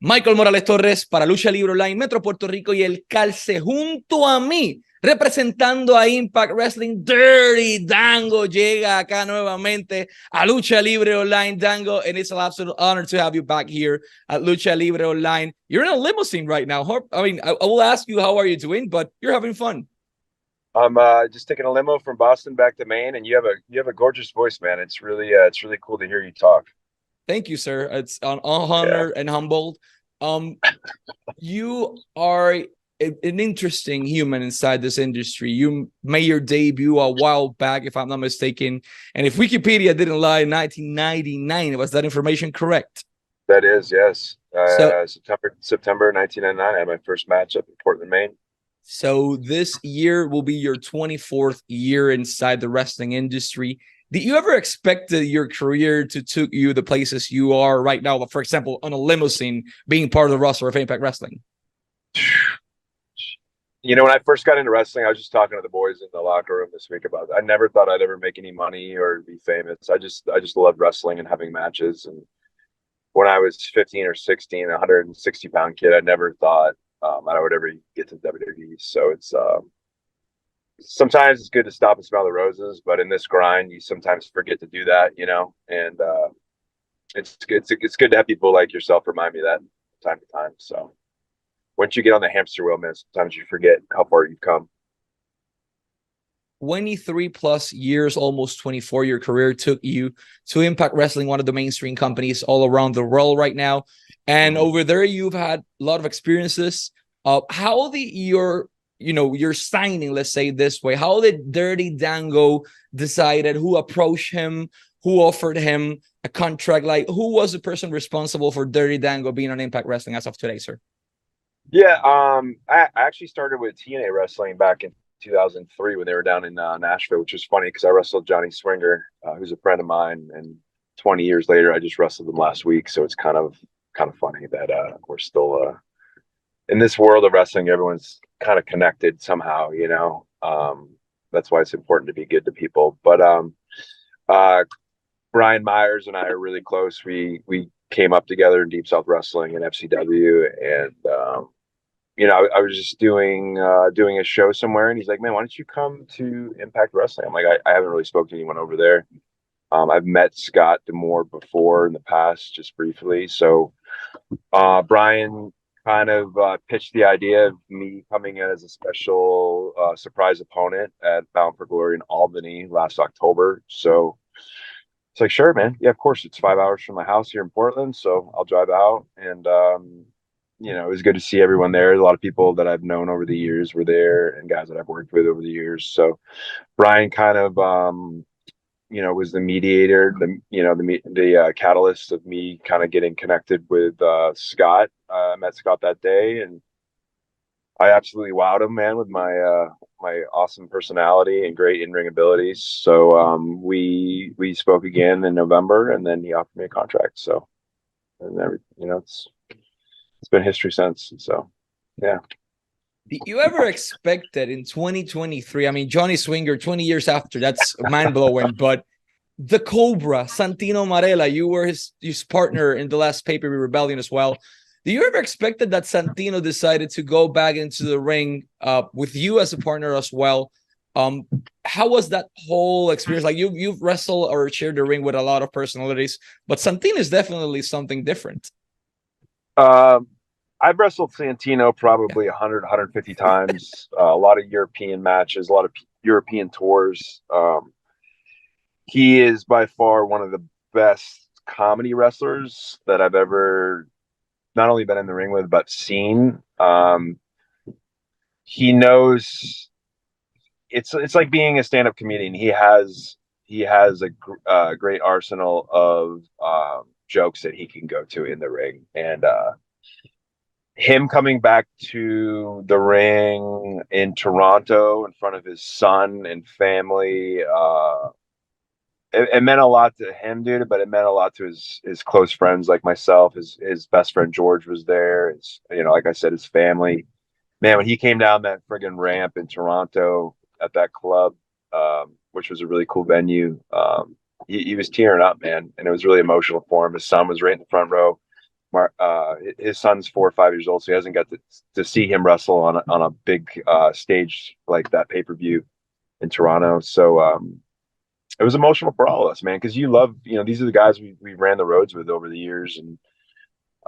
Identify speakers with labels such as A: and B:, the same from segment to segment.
A: Michael Morales Torres para Lucha Libre Online, Metro Puerto Rico y el calce junto a mí, representando a Impact Wrestling. Dirty Dango llega acá nuevamente a Lucha Libre Online, Dango, and it's an absolute honor to have you back here at Lucha Libre Online. You're in a limousine right now. I mean, I, will ask you how are you doing, but you're having fun.
B: I'm uh, just taking a limo from Boston back to Maine, and you have a you have a gorgeous voice, man. It's really uh, it's really cool to hear you talk.
A: Thank you, sir. It's an honor yeah. and humbled. Um, you are a, an interesting human inside this industry. You made your debut a while back, if I'm not mistaken. And if Wikipedia didn't lie, in 1999 was that information correct?
B: That is, yes. Uh, so, September September 1999. I had my first match up in Portland, Maine.
A: So this year will be your 24th year inside the wrestling industry. Did you ever expect your career to took you the places you are right now? For example, on a limousine, being part of the roster of Impact Wrestling.
B: You know, when I first got into wrestling, I was just talking to the boys in the locker room this week about. It. I never thought I'd ever make any money or be famous. I just, I just loved wrestling and having matches. And when I was 15 or 16, a 160 pound kid, I never thought um, I would ever get to WWE. So it's, um, sometimes it's good to stop and smell the roses, but in this grind, you sometimes forget to do that, you know. And uh, it's good. It's, it's good to have people like yourself remind me that time to time. So once you get on the hamster wheel, man, sometimes you forget how far you've come.
A: 23 plus years, almost 24 year career took you to Impact Wrestling, one of the mainstream companies all around the world right now. And mm-hmm. over there, you've had a lot of experiences. Uh, how the your you know you're signing let's say this way. How did dirty dango decided who approached him who offered him a contract? Like who was the person responsible for dirty dango being on impact wrestling as of today sir?
B: Yeah um i, actually started with tna wrestling back in 2003 when they were down in uh, nashville which is funny because i wrestled johnny swinger uh, who's a friend of mine and 20 years later i just wrestled him last week. So it's kind of kind of funny that uh we're still uh in this world of wrestling everyone's kind of connected somehow, you know. Um, that's why it's important to be good to people. But um, uh, Brian Myers and I are really close. We we came up together in Deep South Wrestling and FCW, and um, you know, I, I, was just doing uh, doing a show somewhere, and he's like, "Man, why don't you come to Impact Wrestling?" I'm like, "I, I haven't really spoken to anyone over there. Um, I've met Scott D'Amore before in the past, just briefly. So uh, Brian kind of uh, pitched the idea of me coming in as a special uh, surprise opponent at Bound for Glory in Albany last October. So it's like, sure, man. Yeah, of course. It's five hours from my house here in Portland. So I'll drive out. And, um, you know, it was good to see everyone there. A lot of people that I've known over the years were there and guys that I've worked with over the years. So Brian kind of, um, you know was the mediator the you know the the uh, catalyst of me kind of getting connected with uh, Scott. Uh, I met Scott that day, and I absolutely wowed him, man, with my uh, my awesome personality and great in ring abilities. So um, we we spoke again in November, and then he offered me a contract. So and every you know it's it's been history since. So yeah.
A: Did you ever expect that in 2023? I mean, Johnny Swinger, 20 years after, that's mind blowing. but the Cobra, Santino Marella, you were his, his partner in the last paper rebellion as well. Do you ever expected that Santino decided to go back into the ring uh, with you as a partner as well? Um, how was that whole experience? Like you, you've wrestled or shared the ring with a lot of personalities, but Santino is definitely something different.
B: Um, I've wrestled Santino probably yeah. 100, 150 times. Uh, a lot of European matches, a lot of P- European tours. Um, he is by far one of the best comedy wrestlers that I've ever not only been in the ring with, but seen. Um, he knows it's it's like being a stand-up comedian. He has he has a uh, great arsenal of um, jokes that he can go to in the ring, and uh, him coming back to the ring in Toronto in front of his son and family, uh, it, it, meant a lot to him, dude, but it meant a lot to his his close friends like myself. His his best friend George was there. His, you know, like I said, his family. Man, when he came down that friggin' ramp in Toronto at that club, um, which was a really cool venue, um, he, he was tearing up, man, and it was really emotional for him. His son was right in the front row uh, his son's four or five years old, so he hasn't got to, to see him wrestle on a, on a big uh, stage like that pay per view in Toronto. So um, it was emotional for all of us, man, because you love, you know, these are the guys we, we ran the roads with over the years, and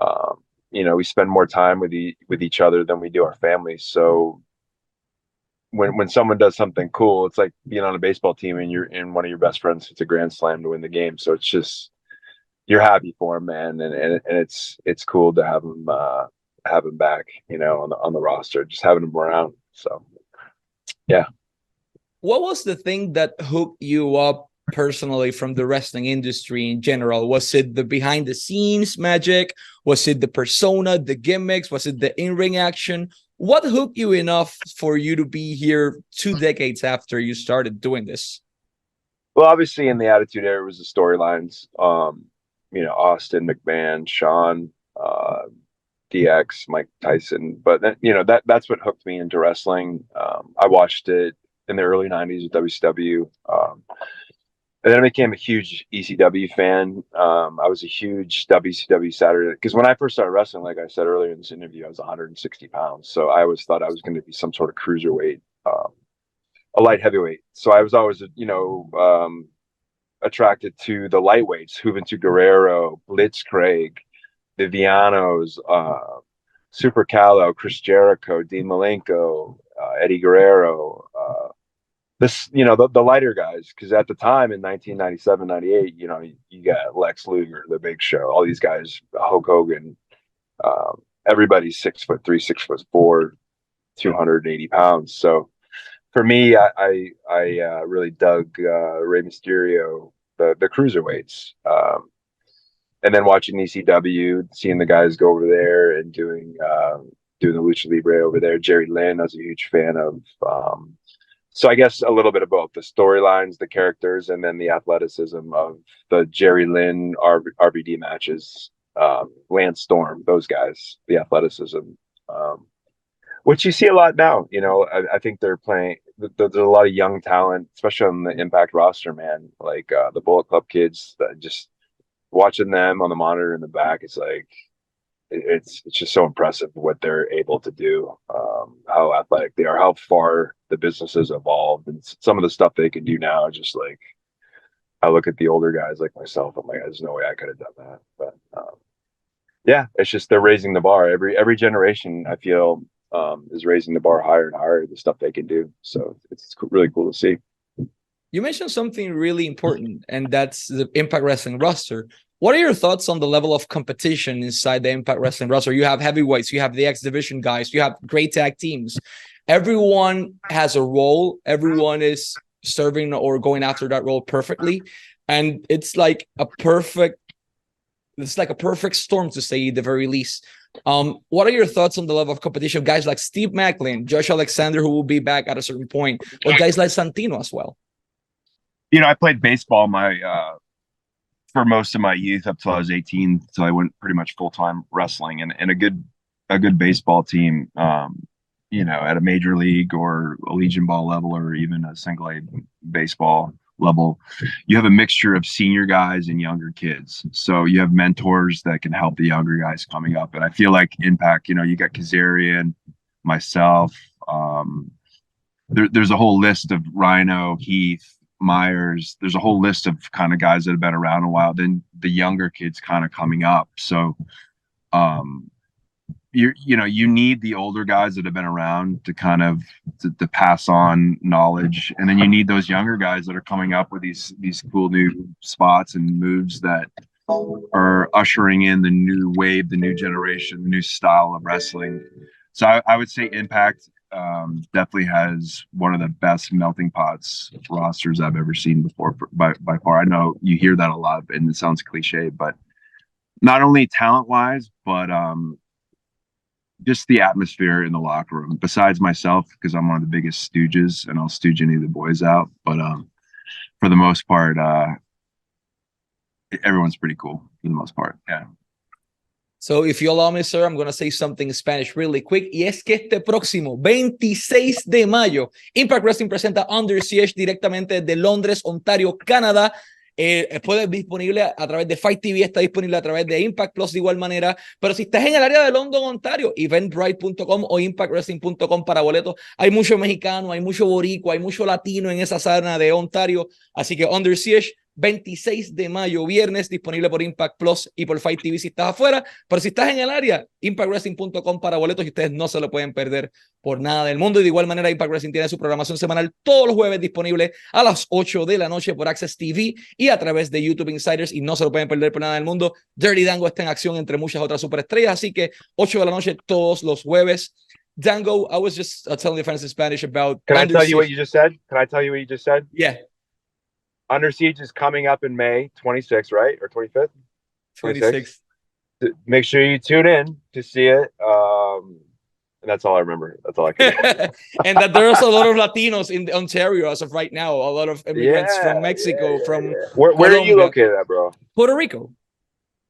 B: um, you know, we spend more time with e- with each other than we do our families. So when when someone does something cool, it's like being on a baseball team and you're in one of your best friends hits a grand slam to win the game. So it's just you're happy for him, man, and and, and it's it's cool to have him uh, have him back, you know, on the on the roster, just having him around. So yeah.
A: What was the thing that hooked you up personally from the wrestling industry in general? Was it the behind the scenes magic? Was it the persona, the gimmicks? Was it the in ring action? What hooked you enough for you to be here two decades after you started doing this?
B: Well, obviously, in the Attitude Era was the storylines. Um, you know, Austin, McMahon, Shawn, uh, DX, Mike Tyson. But then, you know, that that's what hooked me into wrestling. Um, I watched it in the early '90s with WCW. Um, and then I became a huge ECW fan. Um, I was a huge WCW Saturday because when I first started wrestling, like I said earlier in this interview, I was 160 pounds. So I always thought I was going to be some sort of cruiserweight, um, a light heavyweight. So I was always, you know, um, attracted to the lightweights: Juventud Guerrera, Blitzkrieg, the Villanos, uh, Super Calo, Chris Jericho, Dean Malenko, uh, Eddie Guerrero. Uh, this you know the, the lighter guys because at the time in 1997 98 you know you, you, got lex luger the big show all these guys hulk hogan um, everybody's six foot three six foot four 280 pounds so for me i i, I uh, really dug uh, Rey mysterio the the cruiserweights um, and then watching ecw seeing the guys go over there and doing uh, doing the lucha libre over there. Jerry lynn i was a huge fan of um, so I guess a little bit of both the storylines, the characters, and then the athleticism of the Jerry Lynn RV- RVD matches, um, Lance Storm, those guys, the athleticism, um, which you see a lot now. You know, I, I think they're playing. There's a lot of young talent, especially on the Impact roster, man. Like uh, the Bullet Club kids, just watching them on the monitor in the back, it's like it's it's just so impressive what they're able to do, um, how athletic they are, how far the business has evolved, and some of the stuff they can do now. Just like I look at the older guys like myself, I'm like, there's no way I could have done that. But um, yeah, it's just they're raising the bar. Every every generation, I feel, um, is raising the bar higher and higher. The stuff they can do, so it's really cool to see.
A: You mentioned something really important, and that's the Impact Wrestling roster. What are your thoughts on the level of competition inside the Impact Wrestling roster? You have heavyweights, you have the X Division guys, you have great tag teams. Everyone has a role. Everyone is serving or going after that role perfectly, and it's like a perfect. It's like a perfect storm to say the very least. Um, what are your thoughts on the level of competition? Guys like Steve Maclin, Josh Alexander, who will be back at a certain point, or guys like Santino as well.
C: You know, I played baseball my uh, for most of my youth up till I was 18, so I went pretty much full time wrestling and, and a good a good baseball team, um, you know, at a major league or a Legion ball level or even a single A baseball level, you have a mixture of senior guys and younger kids. So you have mentors that can help the younger guys coming up. And I feel like Impact, you know, you got Kazarian, myself, um, there, there's a whole list of Rhino, Heath, Myers. There's a whole list of kind of guys that have been around a while. Then the younger kids kind of coming up. So, um, you you know you need the older guys that have been around to kind of to, to, pass on knowledge, and then you need those younger guys that are coming up with these these cool new spots and moves that are ushering in the new wave, the new generation, the new style of wrestling. So I, I would say Impact um, definitely has one of the best melting pots rosters I've ever seen before by, by far. I know you hear that a lot and it sounds cliche, but not only talent wise, but um, just the atmosphere in the locker room. Besides myself, because I'm one of the biggest stooges and I'll stooge any of the boys out. But um, for the most part, uh, everyone's pretty cool for the most part. Yeah.
A: So, if you allow me, sir, I'm going to say something in Spanish really quick. Y es que este próximo 26 de mayo, Impact Wrestling presenta Under Siege directamente de Londres, Ontario, Canadá. Eh, puede disponible a, a, través de Fight TV, está disponible a través de Impact Plus de igual manera. Pero si estás en el área de London, Ontario, eventbrite.com o impactwrestling.com para boletos. Hay mucho mexicano, hay mucho borico, hay mucho latino en esa zona de Ontario. Así que Under Siege 26 de mayo, viernes, disponible por Impact Plus y por Fight TV si estás afuera. Pero si estás en el área, impactwrestling.com para boletos y ustedes no se lo pueden perder por nada del mundo. Y de igual manera, Impact Wrestling tiene su programación semanal todos los jueves disponible a las 8 de la noche por Access TV y a través de YouTube Insiders y no se lo pueden perder por nada del mundo. Dirty Dango está en acción entre muchas otras superestrellas, así que 8 de la noche todos los jueves. Dango, I was just uh, telling the friends in Spanish about.
B: Can I tell you what you just said? Can I tell you what you just said?
A: Yeah.
B: Under Siege is coming up in May 26th, right? Or 25th?
A: 26th.
B: Make sure you tune in to see it. Um, and that's all I remember. That's all I can.
A: and that there's a lot of Latinos in Ontario as of right now. A lot of immigrants
B: Yeah,
A: from Mexico,
B: yeah,
A: from
B: yeah. Where, where are you located at, bro?
A: Puerto Rico.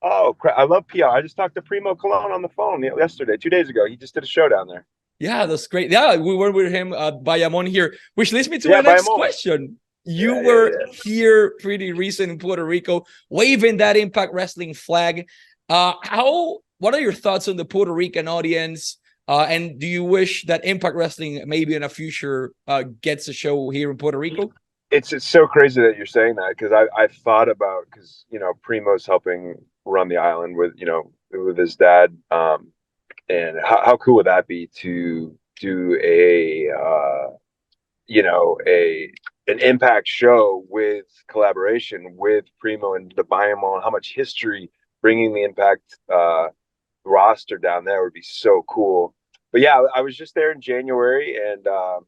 B: Oh, crap. I love PR. I just talked to Primo Colón on the phone yesterday, two days ago. He just did a show down there.
A: Yeah, that's great. Yeah, we were with him at Bayamon here, which leads me to my next
B: Bayamon.
A: question. You
B: Yeah, yeah,
A: were
B: yeah.
A: here pretty recent in Puerto Rico, waving that Impact Wrestling flag. Uh, how? What are your thoughts on the Puerto Rican audience? Uh, and do you wish that Impact Wrestling maybe in a future uh, gets a show here in Puerto Rico?
B: It's it's so crazy that you're saying that because I I thought about because you know Primo's helping run the island with you know with his dad um and how, how cool would that be to do a uh you know a an impact show with collaboration with Primo and the Bayamon how much history bringing the impact uh roster down there would be so cool but yeah I was just there in January and um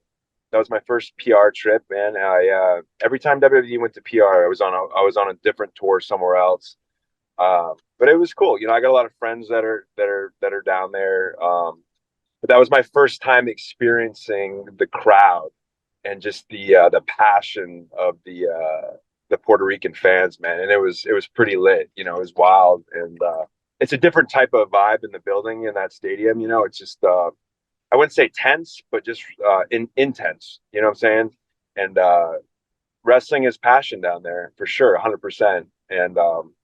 B: that was my first PR trip, man. I uh, every time WWE went to PR, I was on a I was on a different tour somewhere else. Uh, but it was cool. You know, I got a lot of friends that are that are that are down there. Um, but that was my first time experiencing the crowd and just the uh, the passion of the uh, the Puerto Rican fans, man. And it was it was pretty lit. You know, it was wild and uh, it's a different type of vibe in the building in that stadium. You know, it's just uh, I wouldn't say tense, but just uh, in, intense. You know what I'm saying? And uh, wrestling is passion down there for sure, 100%. And um,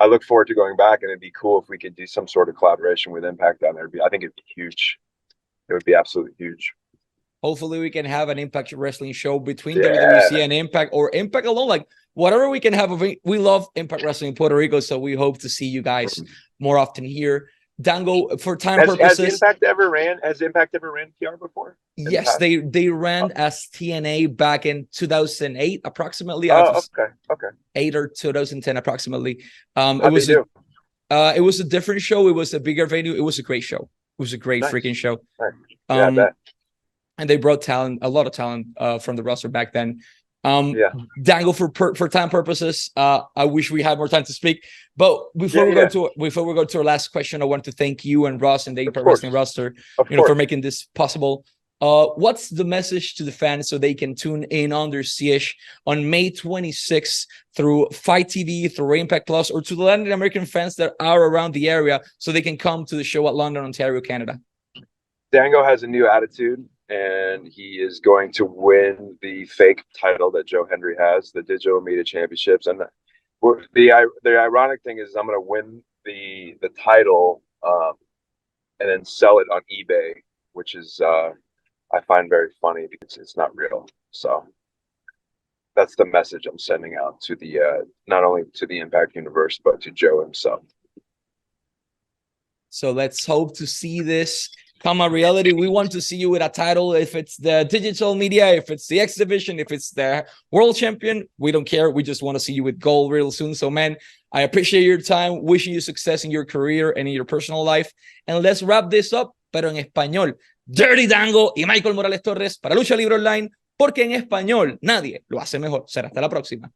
B: I look forward to going back, and it'd be cool if we could do some sort of collaboration with Impact down there. I think it'd be huge. It would be absolutely huge.
A: Hopefully, we can have an Impact Wrestling show between
B: Yeah.
A: WWC and Impact or Impact alone. Like whatever we can have. We we love Impact Wrestling in Puerto Rico, so we hope to see you guys more often here. Dango, for time
B: Has, has Impact ever ran? Has Impact ever ran PR before?
A: yes,
B: past?
A: they they ran as TNA back in 2008, approximately.
B: Oh, okay, okay.
A: eight or 2010, approximately. Um, it
B: How'd
A: was a, uh, it was a different show. It was a bigger venue. It was a great show. It was a great
B: Nice.
A: freaking show.
B: Nice. Yeah,
A: Um. And they brought talent, a lot of talent uh, from the roster back then. Um,
B: Yeah.
A: Dango for per, for time purposes. Uh, I wish we had more time to speak. But before
B: Yeah,
A: we go to before we go to our last question, I want to thank you and Ross and the Impact. Wrestling roster,
B: Of
A: you know, for making this possible. Uh, what's the message to the fans so they can tune in on their CH on May 26th through FITE TV, through Impact Plus, or to the Latin American fans that are around the area so they can come to the show at London, Ontario, Canada?
B: Dango has a new attitude and he is going to win the fake title that Joe Hendry has, the Digital Media Championships. And the the the ironic thing is, I'm going to win the the title um, and then sell it on eBay, which is uh, I find very funny because it's not real. So that's the message I'm sending out to the uh, not only to the Impact universe but to Joe himself.
A: So let's hope to see this come a reality. We want to see you with a title. If it's the digital media, if it's the X division, if it's the world champion, we don't care. We just want to see you with gold real soon. So, man, I appreciate your time. Wishing you success in your career and in your personal life. And let's wrap this up, pero en español. Dirty Dango y Michael Morales Torres para Lucha Libre Online, porque en español nadie lo hace mejor. Será hasta la próxima.